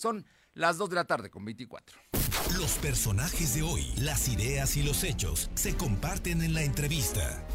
Son las 2 de la tarde con 24. Los personajes de hoy, las ideas y los hechos se comparten en la entrevista.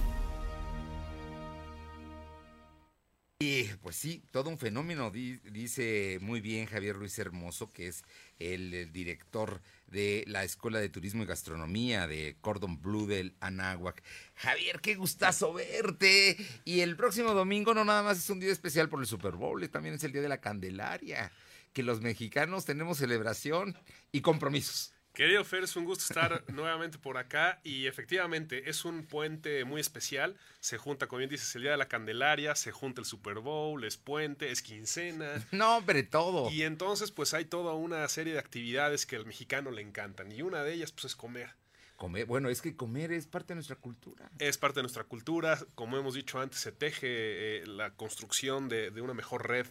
Y pues sí, todo un fenómeno, dice muy bien Javier Ruiz Hermoso, que es el, director de la Escuela de Turismo y Gastronomía de Cordon Blue del Anáhuac. Javier, qué gustazo verte. Y el próximo domingo no nada más es un día especial por el Super Bowl, también es el Día de la Candelaria, que los mexicanos tenemos celebración y compromisos. Querido Fer, es un gusto estar nuevamente por acá y efectivamente es un puente muy especial. Se junta, como bien dices, el Día de la Candelaria, se junta el Super Bowl, es puente, es quincena. No, hombre, todo. Y entonces pues hay toda una serie de actividades que al mexicano le encantan y una de ellas pues es comer. Comer, bueno, es que comer es parte de nuestra cultura. Es parte de nuestra cultura. Como hemos dicho antes, se teje eh, la construcción de, de una mejor red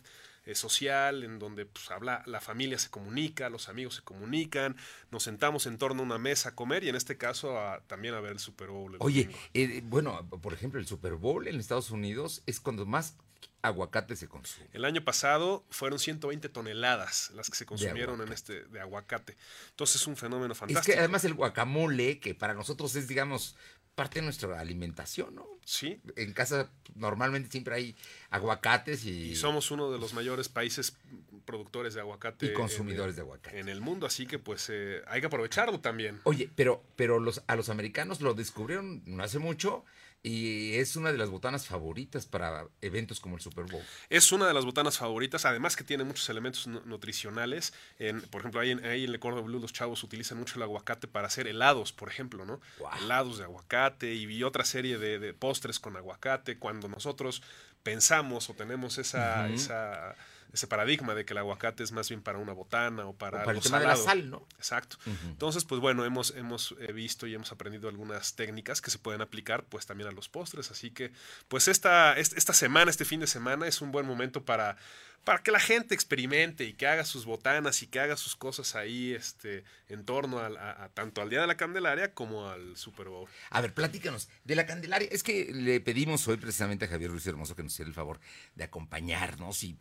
eh, social, en donde pues, habla, la familia se comunica, los amigos se comunican, nos sentamos en torno a una mesa a comer y en este caso también a ver el Super Bowl. Oye, eh, bueno, por ejemplo, el Super Bowl en Estados Unidos es cuando más aguacate se consume. El año pasado fueron 120 toneladas las que se consumieron en este de aguacate. Entonces es un fenómeno fantástico. Es que además el guacamole, que para nosotros es, digamos, parte de nuestra alimentación, ¿no? Sí. En casa normalmente siempre hay aguacates y... y somos uno de los mayores países productores de aguacate. Y consumidores de aguacate. En el mundo, así que pues eh, hay que aprovecharlo también. Oye, pero, pero los, a los americanos lo descubrieron no hace mucho y es una de las botanas favoritas para eventos como el Super Bowl. Es una de las botanas favoritas, además que tiene muchos elementos nutricionales. En, por ejemplo, ahí en, ahí en Le Cordon Bleu los chavos utilizan mucho el aguacate para hacer helados, por ejemplo, ¿no? Helados de aguacate y, otra serie de, postres con aguacate. Cuando nosotros pensamos o tenemos esa, esa ese paradigma de que el aguacate es más bien para una botana o para, o para el tema de la sal, ¿no? Exacto. Entonces, pues bueno, hemos, hemos eh, visto y hemos aprendido algunas técnicas que se pueden aplicar pues también a los postres. Así que, pues esta, esta semana, este fin de semana es un buen momento para para que la gente experimente y que haga sus botanas y que haga sus cosas ahí este, en torno a, tanto al Día de la Candelaria como al Super Bowl. A ver, platícanos, de la Candelaria, es que le pedimos hoy precisamente a Javier Ruiz Hermoso que nos hiciera el favor de acompañarnos y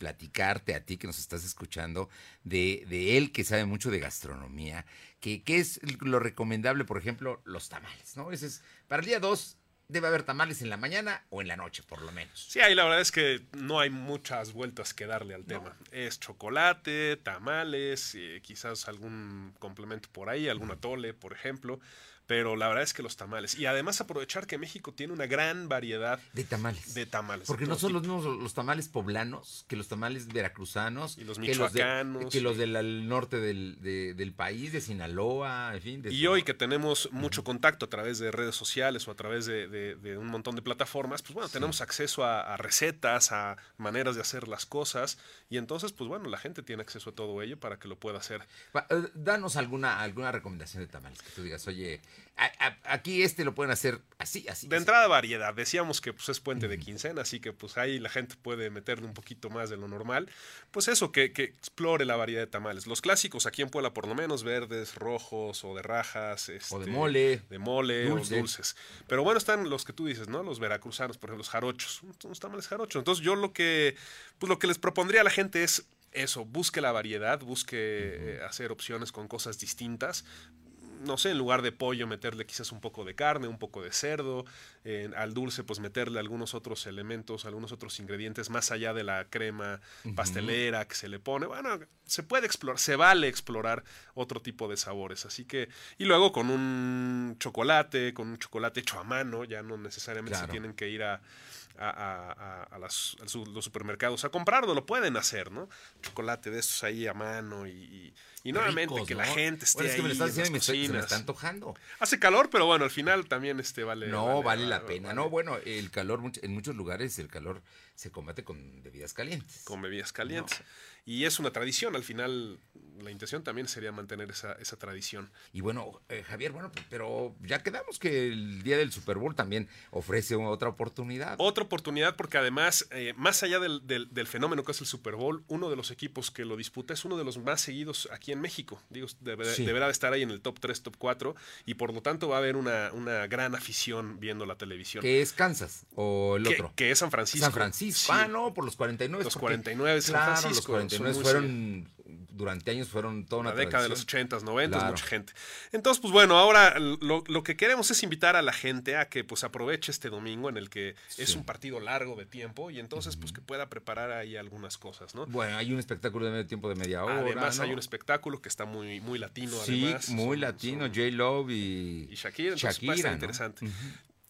a ti que nos estás escuchando de, de él que sabe mucho de gastronomía, que, que es lo recomendable, por ejemplo, los tamales, ¿no? Ese es, para el día 2 debe haber tamales en la mañana o en la noche, por lo menos. Sí, ahí la verdad es que no hay muchas vueltas que darle al tema. Es chocolate, tamales, eh, quizás algún complemento por ahí, algún atole, por ejemplo pero la verdad es que los tamales. Y además aprovechar que México tiene una gran variedad de tamales. De tamales. Porque no son los mismos los tamales poblanos que los tamales veracruzanos. Y los michoacanos. Que los, del norte del, país, de Sinaloa, en fin. y hoy que tenemos mucho contacto a través de redes sociales o a través de, un montón de plataformas, pues bueno, tenemos acceso a, recetas, a maneras de hacer las cosas. Y entonces, pues bueno, la gente tiene acceso a todo ello para que lo pueda hacer. Eh, danos alguna, alguna recomendación de tamales que tú digas, oye, aquí este lo pueden hacer así, así. De entrada variedad, decíamos que pues es puente de quincena, así que pues ahí la gente puede meterle un poquito más de lo normal. Pues eso, que, explore la variedad de tamales. Los clásicos aquí en Puebla por lo menos, verdes, rojos o de rajas. o de este, mole. De mole o dulces. Pero bueno, están los que tú dices, ¿no? Los veracruzanos, por ejemplo, los jarochos. Los tamales jarochos. Entonces yo lo que, pues lo que les propondría a la gente es eso, busque la variedad, busque eh, hacer opciones con cosas distintas, no sé, en lugar de pollo meterle quizás un poco de carne, un poco de cerdo, al dulce pues meterle algunos otros elementos, algunos otros ingredientes más allá de la crema pastelera que se le pone. Bueno, se puede explorar, se vale explorar otro tipo de sabores, así que y luego con un chocolate, con un chocolate hecho a mano, ya no necesariamente se tienen que ir a a, los supermercados a comprarlo, lo pueden hacer, ¿no? Chocolate de estos ahí a mano y, y, nuevamente que la gente esté ahí. me, está antojando. Hace calor, pero bueno, al final también este vale. No, vale, la pena. No, bueno, el calor, en muchos lugares el calor se combate con bebidas calientes. Con bebidas calientes. Y es una tradición, al final la intención también sería mantener esa, esa tradición. Y bueno, eh, Javier, bueno, pero ya quedamos que el día del Super Bowl también ofrece otra oportunidad. Otra oportunidad porque además, eh, más allá del, del, fenómeno que es el Super Bowl, uno de los equipos que lo disputa es uno de los más seguidos aquí en México. Digo, deberá de estar ahí en el top 3, top 4 y por lo tanto va a haber una, una gran afición viendo la televisión. ¿Que es Kansas o el otro? Que es San Francisco. San Francisco. Ah, no, por los 49. Los 49 de San Francisco. Los 49 fueron durante años fueron toda una la década de los tradición. 80s, 90s, Claro. mucha gente. Entonces, pues bueno, ahora lo, lo que queremos es invitar a la gente a que pues aproveche este domingo en el que es un partido largo de tiempo y entonces pues que pueda preparar ahí algunas cosas, ¿no? Bueno, hay un espectáculo de medio tiempo de media hora. Además ¿no? hay un espectáculo que está muy, muy latino, Sí, además. muy Son- latino, son- J-Love y, y Shakira, entonces va a Shakira, estar ¿no? interesante.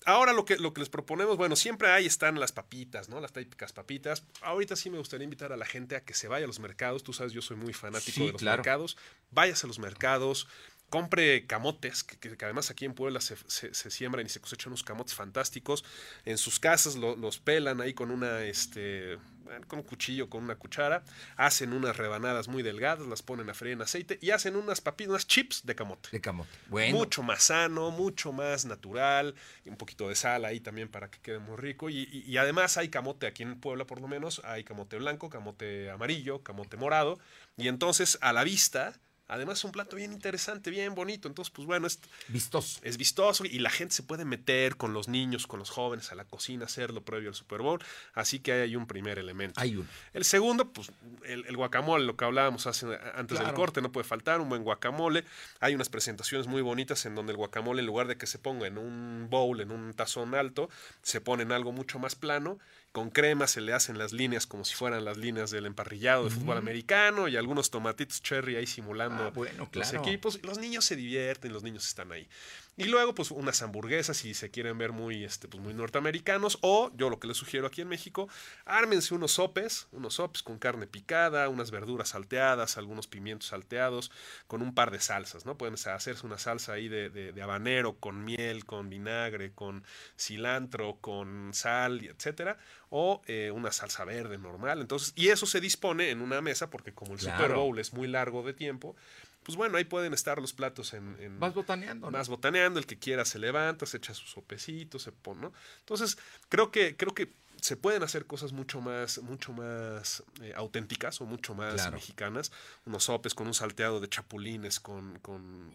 Ahora lo que, lo que les proponemos, bueno, siempre ahí están las papitas, ¿no? Las típicas papitas. Ahorita sí me gustaría invitar a la gente a que se vaya a los mercados. Tú sabes, yo soy muy fanático Sí, de los claro. mercados. Váyase a los mercados, compre camotes, que, que- que además aquí en Puebla se, se- se siembran y se cosechan unos camotes fantásticos. En sus casas lo- los pelan ahí con una, este, con un cuchillo, con una cuchara. Hacen unas rebanadas muy delgadas, las ponen a freír en aceite y hacen unas papitas, unas chips de camote. De camote. Bueno, Mucho más sano, mucho más natural, y un poquito de sal ahí también para que quede muy rico. Y, y- y además hay camote aquí en Puebla, por lo menos, hay camote blanco, camote amarillo, camote morado. Y entonces a la vista, además es un plato bien interesante, bien bonito. Entonces, pues bueno, es, vistoso. es vistoso y la gente se puede meter con los niños, con los jóvenes a la cocina, hacerlo previo al Super Bowl. Así que hay un primer elemento. Hay uno. El segundo, pues el, el guacamole, lo que hablábamos hace, antes del corte, no puede faltar, un buen guacamole. Hay unas presentaciones muy bonitas en donde el guacamole, en lugar de que se ponga en un bowl, en un tazón alto, se pone en algo mucho más plano. Con crema se le hacen las líneas como si fueran las líneas del emparrillado de fútbol americano y algunos tomatitos cherry ahí simulando Ah, bueno, los equipos. Los niños se divierten, los niños están ahí. Y luego, pues, unas hamburguesas, si se quieren ver muy, este, pues, muy norteamericanos. O, yo lo que les sugiero aquí en México, ármense unos sopes, unos sopes con carne picada, unas verduras salteadas, algunos pimientos salteados, con un par de salsas, ¿no? Pueden hacerse una salsa ahí de, de- de habanero, con miel, con vinagre, con cilantro, con sal, y etcétera. O eh, una salsa verde normal. Entonces, y eso se dispone en una mesa, porque como el Super. Bowl es muy largo de tiempo, pues bueno, ahí pueden estar los platos en, en- Vas botaneando, ¿no? más botaneando, el que quiera se levanta, se echa su sopecito, se pone, ¿no? Entonces, creo que, creo que se pueden hacer cosas mucho más, mucho más eh, auténticas o mucho más Claro. mexicanas. Unos sopes con un salteado de chapulines, con, con,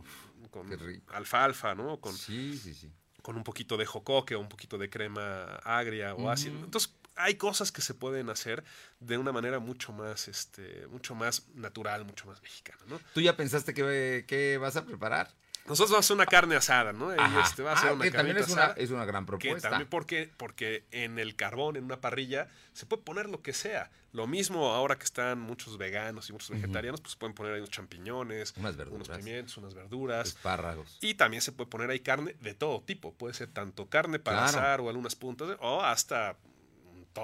con alfalfa, ¿no? Con, Sí, sí, sí. con un poquito de jocoque o un poquito de crema agria o ácida. Entonces, hay cosas que se pueden hacer de una manera mucho más, este, mucho más natural, mucho más mexicana, ¿no? ¿Tú ya pensaste que, que vas a preparar? Nosotros vamos a hacer una carne asada, ¿no? Y Ajá. este va a ser Ah, una que también es una, asada. es una gran Que propuesta. también porque, porque en el carbón, en una parrilla, se puede poner lo que sea. Lo mismo ahora que están muchos veganos y muchos vegetarianos, pues pueden poner ahí unos champiñones, Unas unos pimientos, unas verduras. Espárragos. Y también se puede poner ahí carne de todo tipo. Puede ser tanto carne para Claro. asar o algunas puntas, o hasta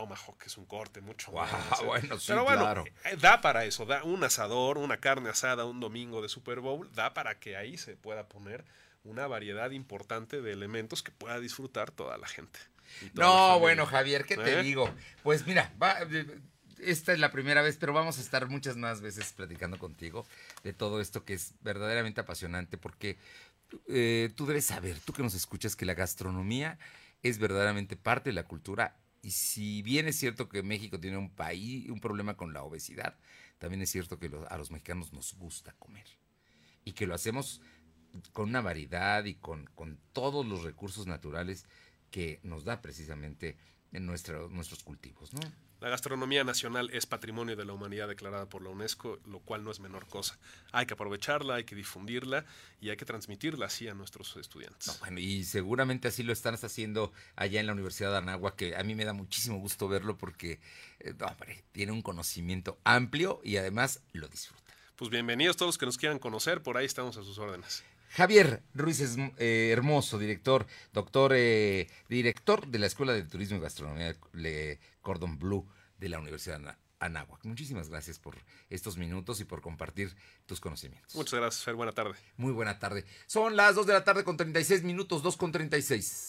tomahawk, que es un corte mucho más. ¿eh? bueno, sí, Pero bueno, claro. eh, da para eso. Da un asador, una carne asada un domingo de Super Bowl. Da para que ahí se pueda poner una variedad importante de elementos que pueda disfrutar toda la gente. No, bueno, Javier, ¿qué te ¿Eh? digo? Pues mira, va- eh, esta es la primera vez, pero vamos a estar muchas más veces platicando contigo de todo esto que es verdaderamente apasionante, porque eh, tú debes saber, tú que nos escuchas, que la gastronomía es verdaderamente parte de la cultura. Y si bien es cierto que México tiene un país, un problema con la obesidad, también es cierto que a los mexicanos nos gusta comer. Y que lo hacemos con una variedad y con, con todos los recursos naturales que nos da precisamente en nuestro- nuestros cultivos, ¿no? La gastronomía nacional es patrimonio de la humanidad declarada por la UNESCO, lo cual no es menor cosa. Hay que aprovecharla, hay que difundirla y hay que transmitirla así a nuestros estudiantes. No, bueno, y seguramente así lo están haciendo allá en la Universidad de Anáhuac, que a mí me da muchísimo gusto verlo porque, eh, hombre, tiene un conocimiento amplio y además lo disfruta. Pues bienvenidos todos los que nos quieran conocer, por ahí estamos a sus órdenes. Javier Ruiz es, eh, Hermoso, director, doctor, eh, director de la Escuela de Turismo y Gastronomía de Cordon Blue de la Universidad de Anáhuac. Muchísimas gracias por estos minutos y por compartir tus conocimientos. Muchas gracias, Fer. Buena tarde. Muy buena tarde. Son las 2 de la tarde con 36 minutos, 2 con 36.